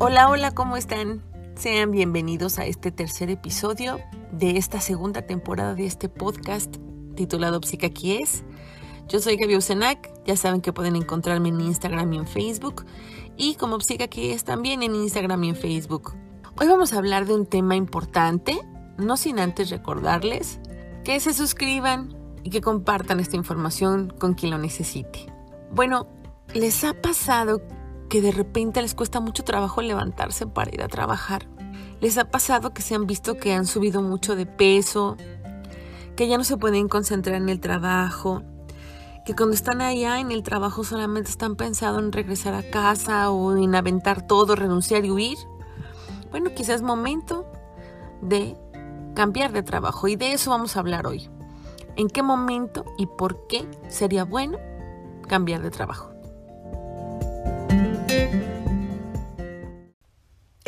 Hola, hola, ¿cómo están? Sean bienvenidos a este tercer episodio de esta segunda temporada de este podcast titulado Psicaquies. Yo soy Gaby Usenac, ya saben que pueden encontrarme en Instagram y en Facebook y como Psicaquies también en Instagram y en Facebook. Hoy vamos a hablar de un tema importante, no sin antes recordarles que se suscriban y que compartan esta información con quien lo necesite. Bueno, ¿les ha pasado que de repente les cuesta mucho trabajo levantarse para ir a trabajar. Les ha pasado que se han visto que han subido mucho de peso, que ya no se pueden concentrar en el trabajo, que cuando están allá en el trabajo solamente están pensando en regresar a casa o en aventar todo, renunciar y huir. Bueno, quizás es momento de cambiar de trabajo y de eso vamos a hablar hoy. ¿En qué momento y por qué sería bueno cambiar de trabajo?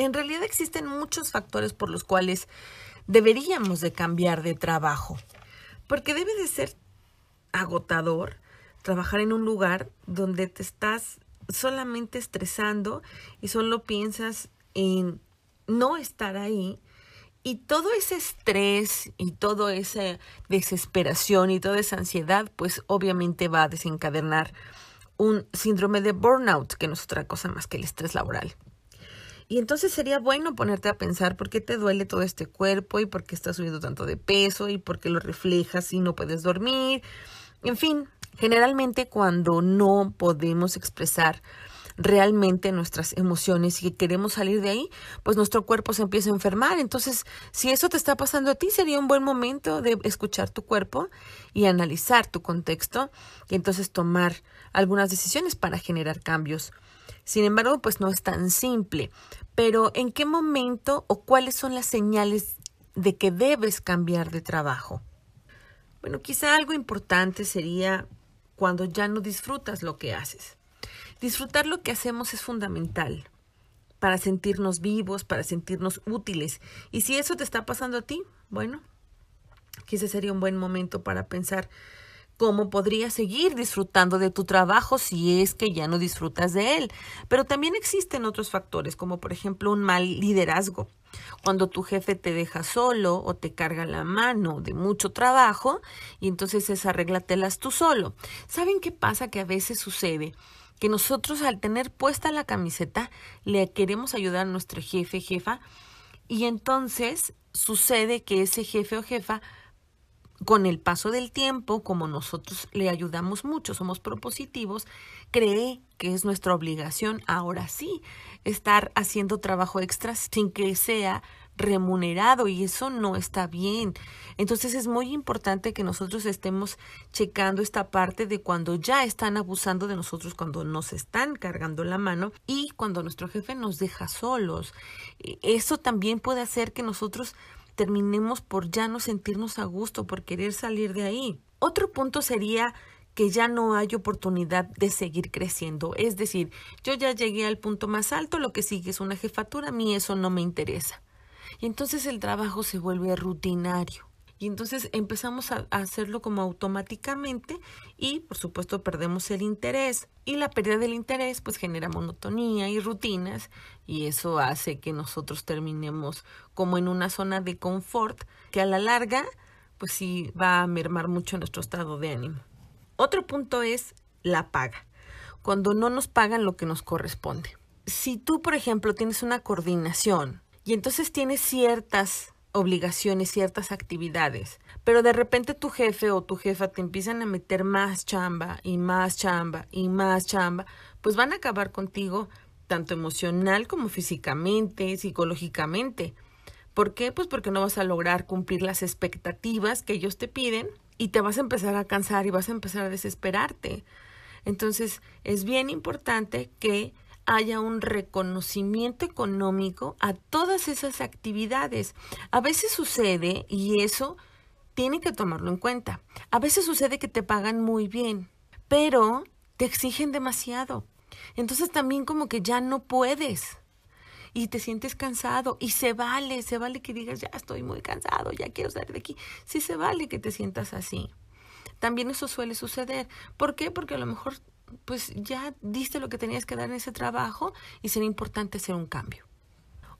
En realidad existen muchos factores por los cuales deberíamos de cambiar de trabajo, porque debe de ser agotador trabajar en un lugar donde te estás solamente estresando y solo piensas en no estar ahí y todo ese estrés y toda esa desesperación y toda esa ansiedad pues obviamente va a desencadenar un síndrome de burnout, que no es otra cosa más que el estrés laboral. Y entonces sería bueno ponerte a pensar por qué te duele todo este cuerpo y por qué estás subiendo tanto de peso y por qué lo reflejas y no puedes dormir. En fin, generalmente cuando no podemos expresar realmente nuestras emociones y que queremos salir de ahí, pues nuestro cuerpo se empieza a enfermar. Entonces, si eso te está pasando a ti, sería un buen momento de escuchar tu cuerpo y analizar tu contexto y entonces tomar algunas decisiones para generar cambios. Sin embargo, pues no es tan simple. Pero ¿en qué momento o cuáles son las señales de que debes cambiar de trabajo? Bueno, quizá algo importante sería cuando ya no disfrutas lo que haces. Disfrutar lo que hacemos es fundamental para sentirnos vivos, para sentirnos útiles. Y si eso te está pasando a ti, bueno, quizá sería un buen momento para pensar cómo podrías seguir disfrutando de tu trabajo si es que ya no disfrutas de él. Pero también existen otros factores, como por ejemplo un mal liderazgo. Cuando tu jefe te deja solo o te carga la mano de mucho trabajo y entonces esas arréglatelas tú solo. ¿Saben qué pasa? Que a veces sucede que nosotros al tener puesta la camiseta le queremos ayudar a nuestro jefe, jefa, y entonces sucede que ese jefe o jefa con el paso del tiempo, como nosotros le ayudamos mucho, somos propositivos, cree que es nuestra obligación ahora sí estar haciendo trabajo extra sin que sea remunerado y eso no está bien. Entonces es muy importante que nosotros estemos checando esta parte de cuando ya están abusando de nosotros, cuando nos están cargando la mano y cuando nuestro jefe nos deja solos. E, eso también puede hacer que nosotros terminemos por ya no sentirnos a gusto, por querer salir de ahí. Otro punto sería que ya no hay oportunidad de seguir creciendo. Es decir, yo ya llegué al punto más alto, lo que sigue es una jefatura, a mí eso no me interesa. Y entonces el trabajo se vuelve rutinario. Y entonces empezamos a, hacerlo como automáticamente y por supuesto perdemos el interés. Y la pérdida del interés pues genera monotonía y rutinas y eso hace que nosotros terminemos como en una zona de confort que a la larga pues sí va a mermar mucho nuestro estado de ánimo. Otro punto es la paga. Cuando no nos pagan lo que nos corresponde. Si tú, por ejemplo, tienes una coordinación y entonces tienes ciertas obligaciones, ciertas actividades, pero de repente tu jefe o tu jefa te empiezan a meter más chamba y más chamba y más chamba, pues van a acabar contigo tanto emocional como físicamente, psicológicamente. ¿Por qué? Pues porque no vas a lograr cumplir las expectativas que ellos te piden y te vas a empezar a cansar y vas a empezar a desesperarte. Entonces, es bien importante que haya un reconocimiento económico a todas esas actividades. A veces sucede, y eso tiene que tomarlo en cuenta, a veces sucede que te pagan muy bien, pero te exigen demasiado. Entonces también como que ya no puedes y te sientes cansado y se vale, se vale que digas, ya estoy muy cansado, ya quiero salir de aquí. Sí se vale que te sientas así. También eso suele suceder. ¿Por qué? Porque a lo mejor pues ya diste lo que tenías que dar en ese trabajo y sería importante hacer un cambio.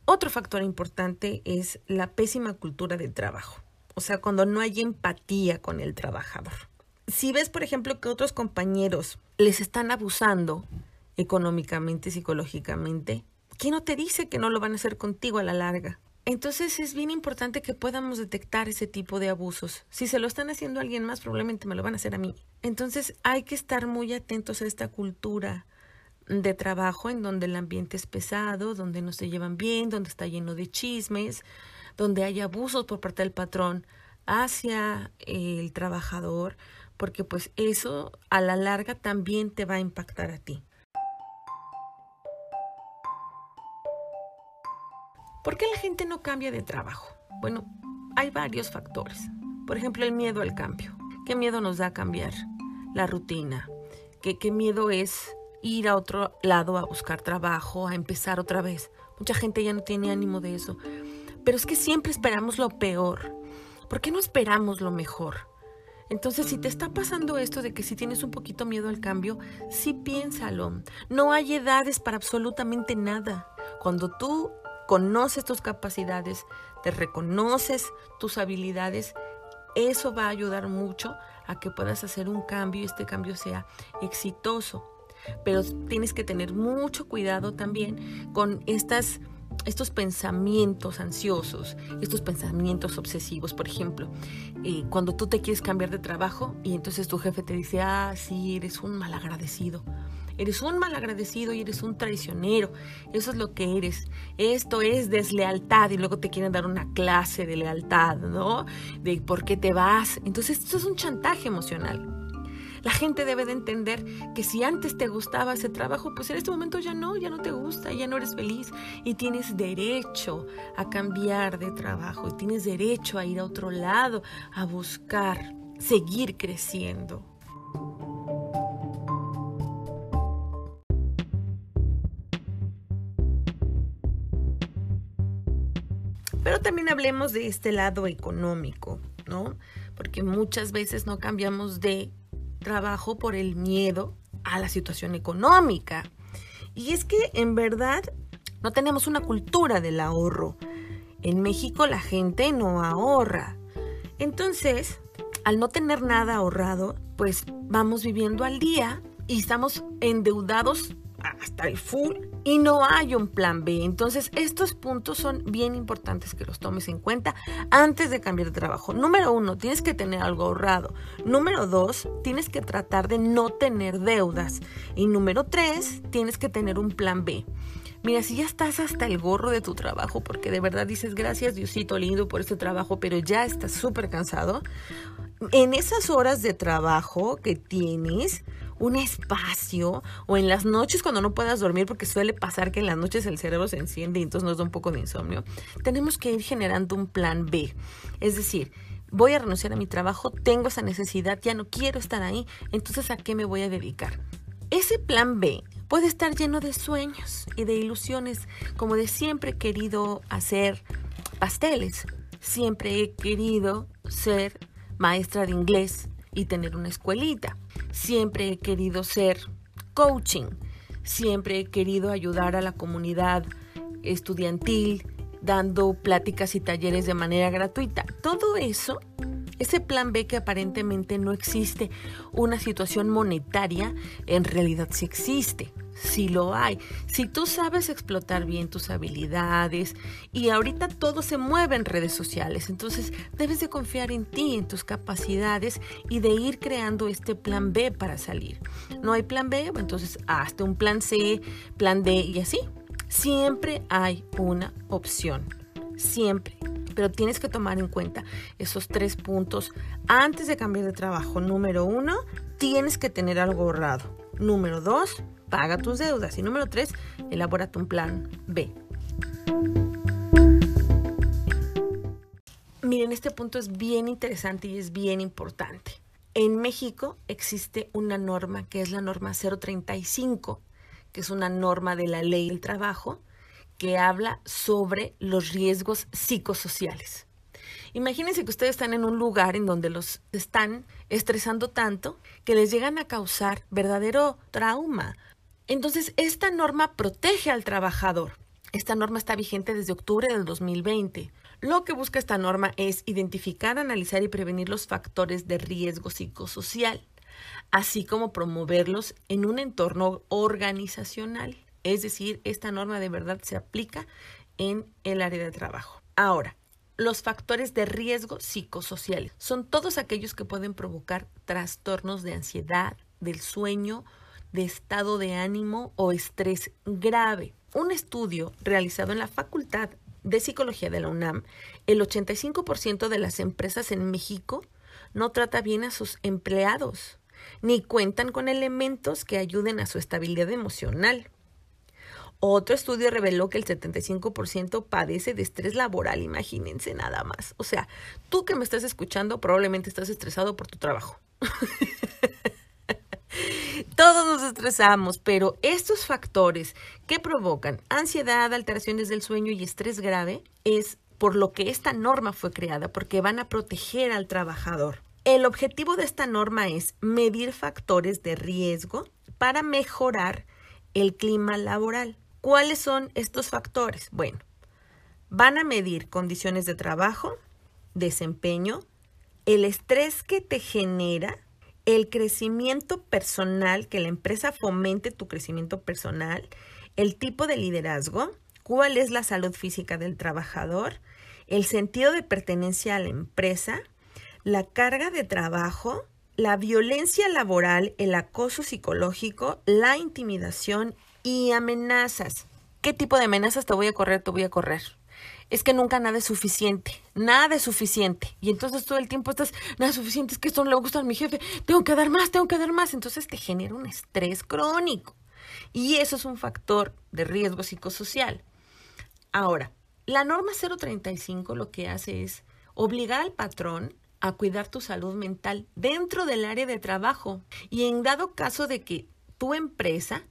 Otro factor importante es la pésima cultura del trabajo, o sea, cuando no hay empatía con el trabajador. Si ves, por ejemplo, que otros compañeros les están abusando económicamente, psicológicamente, ¿quién no te dice que no lo van a hacer contigo a la larga? Entonces es bien importante que podamos detectar ese tipo de abusos. Si se lo están haciendo a alguien más, probablemente me lo van a hacer a mí. Entonces hay que estar muy atentos a esta cultura de trabajo en donde el ambiente es pesado, donde no se llevan bien, donde está lleno de chismes, donde hay abusos por parte del patrón hacia el trabajador, porque pues eso a la larga también te va a impactar a ti. ¿Por qué la gente no cambia de trabajo? Bueno, hay varios factores. Por ejemplo, el miedo al cambio. ¿Qué miedo nos da cambiar la rutina? ¿Qué, qué miedo es ir a otro lado a buscar trabajo, a empezar otra vez? Mucha gente ya no tiene ánimo de eso. Pero es que siempre esperamos lo peor. ¿Por qué no esperamos lo mejor? Entonces, si te está pasando esto de que si tienes un poquito miedo al cambio, sí piénsalo. No hay edades para absolutamente nada. Cuando tú conoces tus capacidades, te reconoces tus habilidades, eso va a ayudar mucho a que puedas hacer un cambio y este cambio sea exitoso. Pero tienes que tener mucho cuidado también con estas estos pensamientos ansiosos, estos pensamientos obsesivos, por ejemplo, eh, cuando tú te quieres cambiar de trabajo y entonces tu jefe te dice, ah, sí, eres un malagradecido, Eres un malagradecido y eres un traicionero. Eso es lo que eres. Esto es deslealtad y luego te quieren dar una clase de lealtad, ¿no? De por qué te vas. Entonces esto es un chantaje emocional. La gente debe de entender que si antes te gustaba ese trabajo, pues en este momento ya no, ya no te gusta, ya no eres feliz y tienes derecho a cambiar de trabajo y tienes derecho a ir a otro lado, a buscar, seguir creciendo. Pero también hablemos de este lado económico, ¿no? Porque muchas veces no cambiamos de trabajo por el miedo a la situación económica. Y es que en verdad no tenemos una cultura del ahorro. En México la gente no ahorra. Entonces, al no tener nada ahorrado, pues vamos viviendo al día y estamos endeudados hasta el full y no hay un plan B. Entonces, estos puntos son bien importantes que los tomes en cuenta antes de cambiar de trabajo. Número uno, tienes que tener algo ahorrado. Número dos, tienes que tratar de no tener deudas. Y número tres, tienes que tener un plan B. Mira, si ya estás hasta el gorro de tu trabajo, porque de verdad dices gracias Diosito lindo por este trabajo, pero ya estás súper cansado, en esas horas de trabajo que tienes, un espacio o en las noches cuando no puedas dormir, porque suele pasar que en las noches el cerebro se enciende y entonces nos da un poco de insomnio, tenemos que ir generando un plan B. Es decir, voy a renunciar a mi trabajo, tengo esa necesidad, ya no quiero estar ahí, entonces ¿a qué me voy a dedicar? Ese plan B puede estar lleno de sueños y de ilusiones, como de siempre he querido hacer pasteles, siempre he querido ser maestra de inglés y tener una escuelita. Siempre he querido ser coaching, siempre he querido ayudar a la comunidad estudiantil, dando pláticas y talleres de manera gratuita. Todo eso, ese plan B que aparentemente no existe, una situación monetaria, en realidad sí existe si lo hay. Si tú sabes explotar bien tus habilidades y ahorita todo se mueve en redes sociales, entonces debes de confiar en ti, en tus capacidades y de ir creando este plan B para salir. No hay plan B, entonces hazte un plan C, plan D y así. Siempre hay una opción, siempre. Pero tienes que tomar en cuenta esos tres puntos antes de cambiar de trabajo. Número uno, tienes que tener algo ahorrado. Número dos, paga tus deudas. Y número tres, elabórate un plan B. Miren, este punto es bien interesante y es bien importante. En México existe una norma que es la norma 035, que es una norma de la ley del trabajo que habla sobre los riesgos psicosociales. Imagínense que ustedes están en un lugar en donde los están estresando tanto que les llegan a causar verdadero trauma. Entonces, esta norma protege al trabajador. Esta norma está vigente desde octubre del 2020. Lo que busca esta norma es identificar, analizar y prevenir los factores de riesgo psicosocial, así como promoverlos en un entorno organizacional. Es decir, esta norma de verdad se aplica en el área de trabajo. Ahora, los factores de riesgo psicosociales son todos aquellos que pueden provocar trastornos de ansiedad, del sueño, de estado de ánimo o estrés grave. Un estudio realizado en la Facultad de Psicología de la UNAM, el 85% de las empresas en México no trata bien a sus empleados, ni cuentan con elementos que ayuden a su estabilidad emocional. Otro estudio reveló que el 75% padece de estrés laboral, imagínense nada más. O sea, tú que me estás escuchando probablemente estás estresado por tu trabajo. Todos nos estresamos, pero estos factores que provocan ansiedad, alteraciones del sueño y estrés grave es por lo que esta norma fue creada, porque van a proteger al trabajador. El objetivo de esta norma es medir factores de riesgo para mejorar el clima laboral. ¿Cuáles son estos factores? Bueno, van a medir condiciones de trabajo, desempeño, el estrés que te genera, el crecimiento personal, que la empresa fomente tu crecimiento personal, el tipo de liderazgo, cuál es la salud física del trabajador, el sentido de pertenencia a la empresa, la carga de trabajo, la violencia laboral, el acoso psicológico, la intimidación y amenazas. ¿Qué tipo de amenazas te voy a correr? Te voy a correr. Es que nunca nada es suficiente, nada es suficiente. Y entonces todo el tiempo estás, nada es suficiente, es que esto no le gusta a mi jefe, tengo que dar más, tengo que dar más. Entonces te genera un estrés crónico. Y eso es un factor de riesgo psicosocial. Ahora, la norma 035 lo que hace es obligar al patrón a cuidar tu salud mental dentro del área de trabajo. Y en dado caso de que tu empresa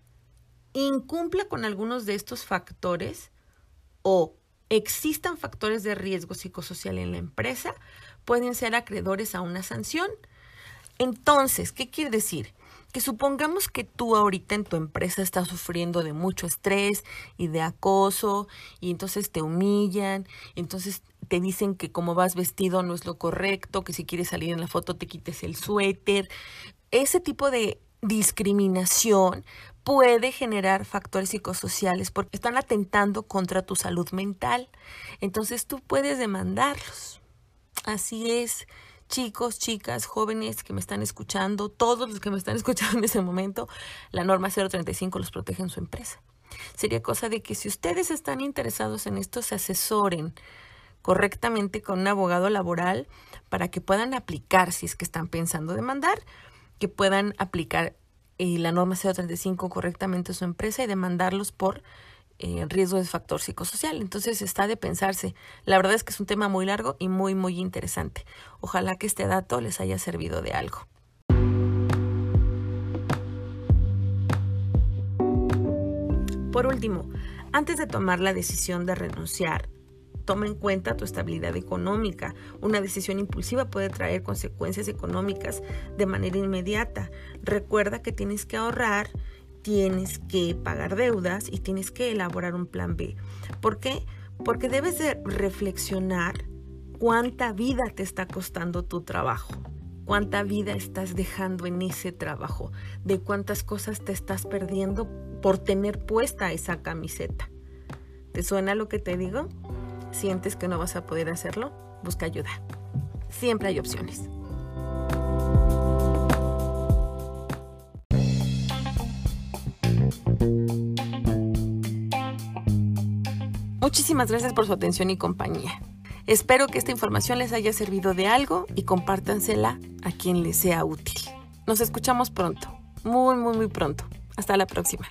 incumpla con algunos de estos factores o existan factores de riesgo psicosocial en la empresa, pueden ser acreedores a una sanción. Entonces, ¿qué quiere decir? Que supongamos que tú ahorita en tu empresa estás sufriendo de mucho estrés y de acoso y entonces te humillan, entonces te dicen que como vas vestido no es lo correcto, que si quieres salir en la foto te quites el suéter. Ese tipo de discriminación puede generar factores psicosociales porque están atentando contra tu salud mental. Entonces tú puedes demandarlos. Así es, chicos, chicas, jóvenes que me están escuchando, todos los que me están escuchando en ese momento, la norma 035 los protege en su empresa. Sería cosa de que si ustedes están interesados en esto, se asesoren correctamente con un abogado laboral para que puedan aplicar si es que están pensando demandar que puedan aplicar eh, la norma 035 correctamente a su empresa y demandarlos por eh, riesgo de factor psicosocial. Entonces está de pensarse. La verdad es que es un tema muy largo y muy, muy interesante. Ojalá que este dato les haya servido de algo. Por último, antes de tomar la decisión de renunciar Toma en cuenta tu estabilidad económica. Una decisión impulsiva puede traer consecuencias económicas de manera inmediata. Recuerda que tienes que ahorrar, tienes que pagar deudas y tienes que elaborar un plan B. ¿Por qué? Porque debes de reflexionar cuánta vida te está costando tu trabajo cuánta vida estás dejando en ese trabajo, de cuántas cosas te estás perdiendo por tener puesta esa camiseta. ¿Te suena lo que te digo? Sientes que no vas a poder hacerlo, busca ayuda. Siempre hay opciones. Muchísimas gracias por su atención y compañía. Espero que esta información les haya servido de algo y compártansela a quien les sea útil. Nos escuchamos pronto, muy, muy, muy pronto. Hasta la próxima.